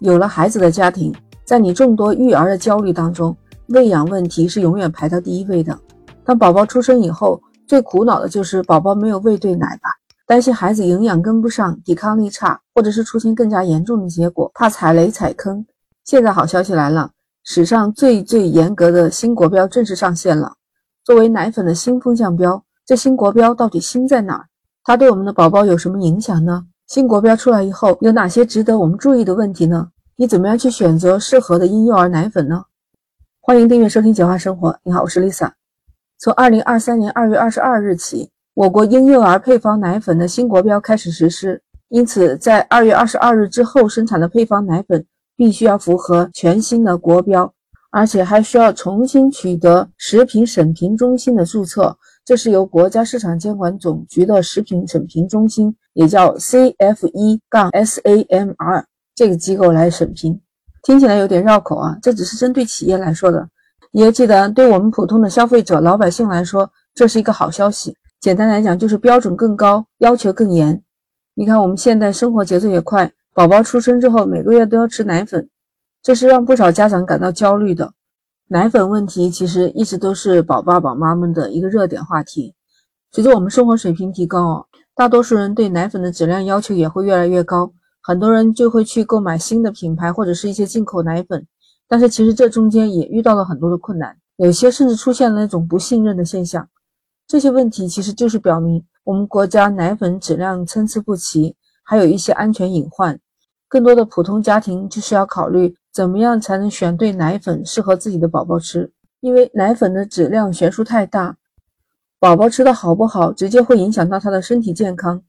有了孩子的家庭，在你众多育儿的焦虑当中，喂养问题是永远排到第一位的。当宝宝出生以后，最苦恼的就是宝宝没有喂对奶吧，担心孩子营养跟不上，抵抗力差，或者是出现更加严重的结果，怕踩雷踩坑。现在好消息来了，史上最最严格的新国标正式上线了，作为奶粉的新风向标。这新国标到底新在哪儿？它对我们的宝宝有什么影响呢？新国标出来以后，有哪些值得我们注意的问题呢？你怎么样去选择适合的婴幼儿奶粉呢？欢迎订阅收听《简化生活》。你好，我是 Lisa。从二零二三年二月二十二日起，我国婴幼儿配方奶粉的新国标开始实施。因此，在二月二十二日之后生产的配方奶粉，必须要符合全新的国标，而且还需要重新取得食品审评中心的注册。这是由国家市场监管总局的食品审评中心，也叫 CFE 杠 SAMR 这个机构来审评，听起来有点绕口啊。这只是针对企业来说的，你要记得，对我们普通的消费者、老百姓来说，这是一个好消息。简单来讲，就是标准更高，要求更严。你看，我们现在生活节奏也快，宝宝出生之后每个月都要吃奶粉，这是让不少家长感到焦虑的。奶粉问题其实一直都是宝爸宝妈们的一个热点话题。随着我们生活水平提高，哦大多数人对奶粉的质量要求也会越来越高，很多人就会去购买新的品牌或者是一些进口奶粉。但是其实这中间也遇到了很多的困难，有些甚至出现了那种不信任的现象。这些问题其实就是表明我们国家奶粉质量参差不齐，还有一些安全隐患。更多的普通家庭就是要考虑。怎么样才能选对奶粉适合自己的宝宝吃？因为奶粉的质量悬殊太大，宝宝吃的好不好，直接会影响到他的身体健康。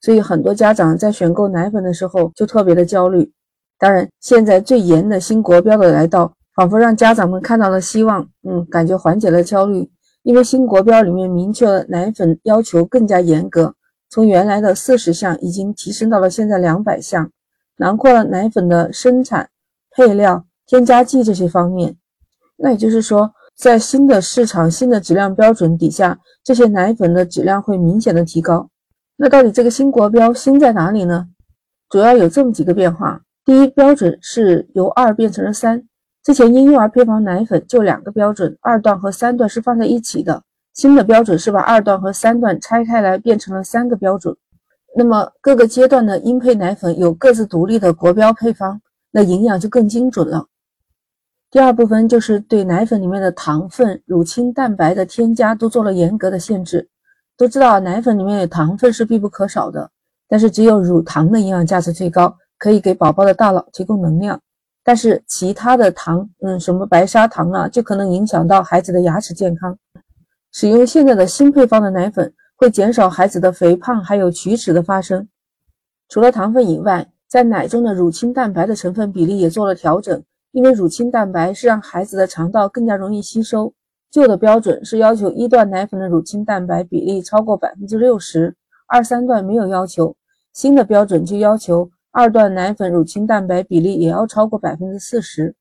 所以很多家长在选购奶粉的时候就特别的焦虑。当然，现在最严的新国标的来到，仿佛让家长们看到了希望，嗯，感觉缓解了焦虑。因为新国标里面明确了奶粉要求更加严格，从原来的四十项已经提升到了现在两百项，囊括了奶粉的生产。配料、添加剂这些方面，那也就是说，在新的市场、新的质量标准底下，这些奶粉的质量会明显的提高。那到底这个新国标新在哪里呢？主要有这么几个变化：第一，标准是由二变成了三。之前婴幼儿配方奶粉就两个标准，二段和三段是放在一起的。新的标准是把二段和三段拆开来，变成了三个标准。那么各个阶段的婴配奶粉有各自独立的国标配方。那营养就更精准了。第二部分就是对奶粉里面的糖分、乳清蛋白的添加都做了严格的限制。都知道奶粉里面的糖分是必不可少的，但是只有乳糖的营养价值最高，可以给宝宝的大脑提供能量。但是其他的糖，嗯，什么白砂糖啊，就可能影响到孩子的牙齿健康。使用现在的新配方的奶粉，会减少孩子的肥胖还有龋齿的发生。除了糖分以外，在奶中的乳清蛋白的成分比例也做了调整，因为乳清蛋白是让孩子的肠道更加容易吸收。旧的标准是要求一段奶粉的乳清蛋白比例超过百分之六十，二三段没有要求。新的标准就要求二段奶粉乳清蛋白比例也要超过百分之四十。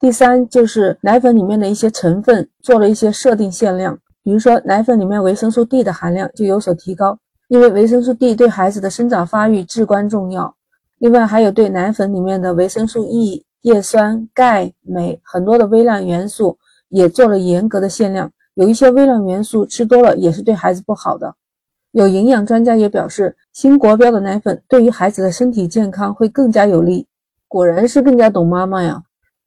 第三就是奶粉里面的一些成分做了一些设定限量，比如说奶粉里面维生素 D 的含量就有所提高，因为维生素 D 对孩子的生长发育至关重要。另外还有对奶粉里面的维生素 E、叶酸、钙、镁很多的微量元素也做了严格的限量，有一些微量元素吃多了也是对孩子不好的。有营养专家也表示，新国标的奶粉对于孩子的身体健康会更加有利。果然是更加懂妈妈呀！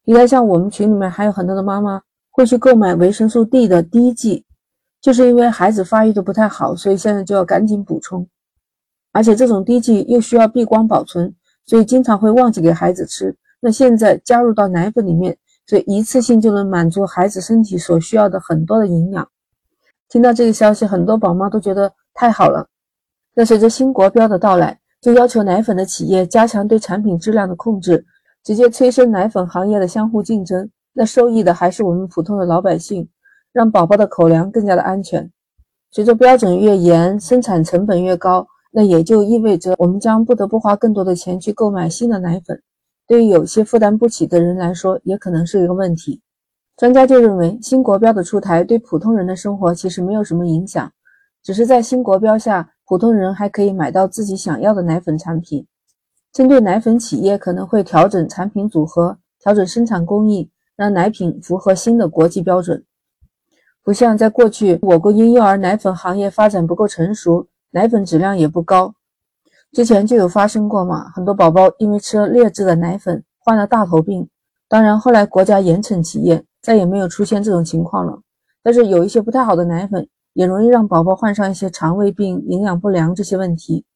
你看，像我们群里面还有很多的妈妈会去购买维生素 D 的滴剂，就是因为孩子发育的不太好，所以现在就要赶紧补充，而且这种滴剂又需要避光保存。所以经常会忘记给孩子吃，那现在加入到奶粉里面，所以一次性就能满足孩子身体所需要的很多的营养。听到这个消息，很多宝妈都觉得太好了。那随着新国标的到来，就要求奶粉的企业加强对产品质量的控制，直接催生奶粉行业的相互竞争。那受益的还是我们普通的老百姓，让宝宝的口粮更加的安全。随着标准越严，生产成本越高。那也就意味着我们将不得不花更多的钱去购买新的奶粉，对于有些负担不起的人来说，也可能是一个问题。专家就认为，新国标的出台对普通人的生活其实没有什么影响，只是在新国标下，普通人还可以买到自己想要的奶粉产品。针对奶粉企业，可能会调整产品组合，调整生产工艺，让奶品符合新的国际标准。不像在过去，我国婴幼儿奶粉行业发展不够成熟，奶粉质量也不高。之前就有发生过嘛，很多宝宝因为吃了劣质的奶粉，患了大头病。当然，后来国家严惩企业，再也没有出现这种情况了。但是有一些不太好的奶粉，也容易让宝宝患上一些肠胃病、营养不良这些问题。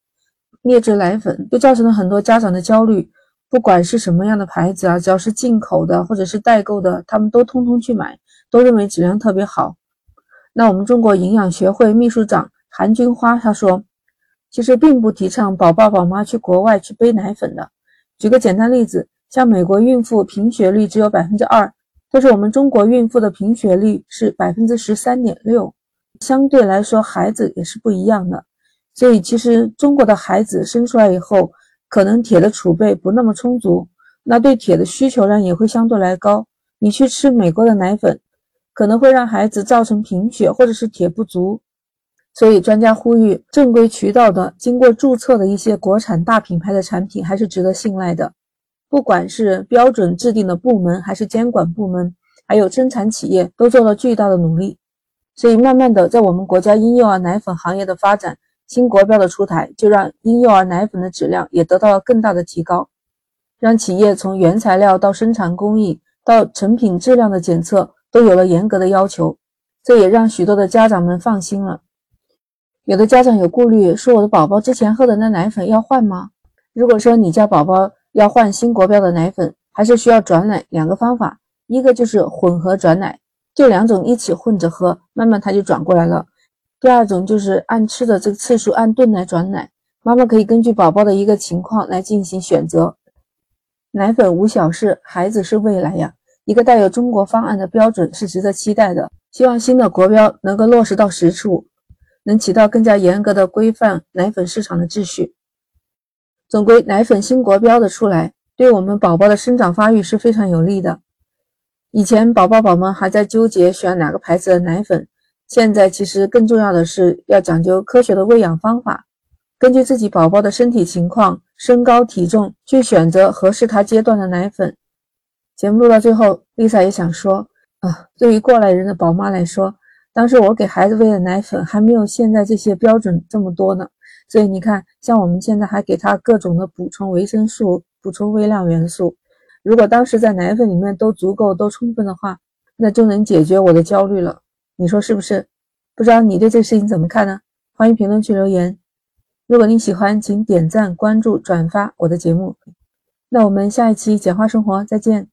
劣质奶粉就造成了很多家长的焦虑，不管是什么样的牌子啊，只要是进口的或者是代购的，他们都通通去买，都认为质量特别好。那我们中国营养学会秘书长韩君花他说。其实并不提倡宝爸宝妈去国外去背奶粉的。举个简单例子，像美国孕妇贫血率只有百分之二，但是我们中国孕妇的贫血率是百分之十三点六，相对来说孩子也是不一样的。所以其实中国的孩子生出来以后，可能铁的储备不那么充足，那对铁的需求量也会相对来高。你去吃美国的奶粉，可能会让孩子造成贫血或者是铁不足。所以，专家呼吁，正规渠道的、经过注册的一些国产大品牌的产品还是值得信赖的。不管是标准制定的部门，还是监管部门，还有生产企业，都做了巨大的努力。所以，慢慢的，在我们国家婴幼儿奶粉行业的发展，新国标的出台，就让婴幼儿奶粉的质量也得到了更大的提高，让企业从原材料到生产工艺到成品质量的检测都有了严格的要求。这也让许多的家长们放心了。有的家长有顾虑，说我的宝宝之前喝的那奶粉要换吗？如果说你家宝宝要换新国标的奶粉，还是需要转奶，两个方法，一个就是混合转奶，就两种一起混着喝，慢慢它就转过来了。第二种就是按吃的这个次数按顿来转奶，妈妈可以根据宝宝的一个情况来进行选择。奶粉无小事，孩子是未来呀，一个带有中国方案的标准是值得期待的，希望新的国标能够落实到实处。能起到更加严格的规范奶粉市场的秩序。总归，奶粉新国标的出来，对我们宝宝的生长发育是非常有利的。以前宝宝宝们还在纠结选哪个牌子的奶粉，现在其实更重要的是要讲究科学的喂养方法，根据自己宝宝的身体情况、身高体重去选择合适他阶段的奶粉。节目录到最后，Lisa 也想说啊，对于过来人的宝妈来说。当时我给孩子喂的奶粉还没有现在这些标准这么多呢，所以你看，像我们现在还给他各种的补充维生素、补充微量元素。如果当时在奶粉里面都足够、都充分的话，那就能解决我的焦虑了。你说是不是？不知道你对这个事情怎么看呢？欢迎评论区留言。如果你喜欢，请点赞、关注、转发我的节目。那我们下一期简化生活再见。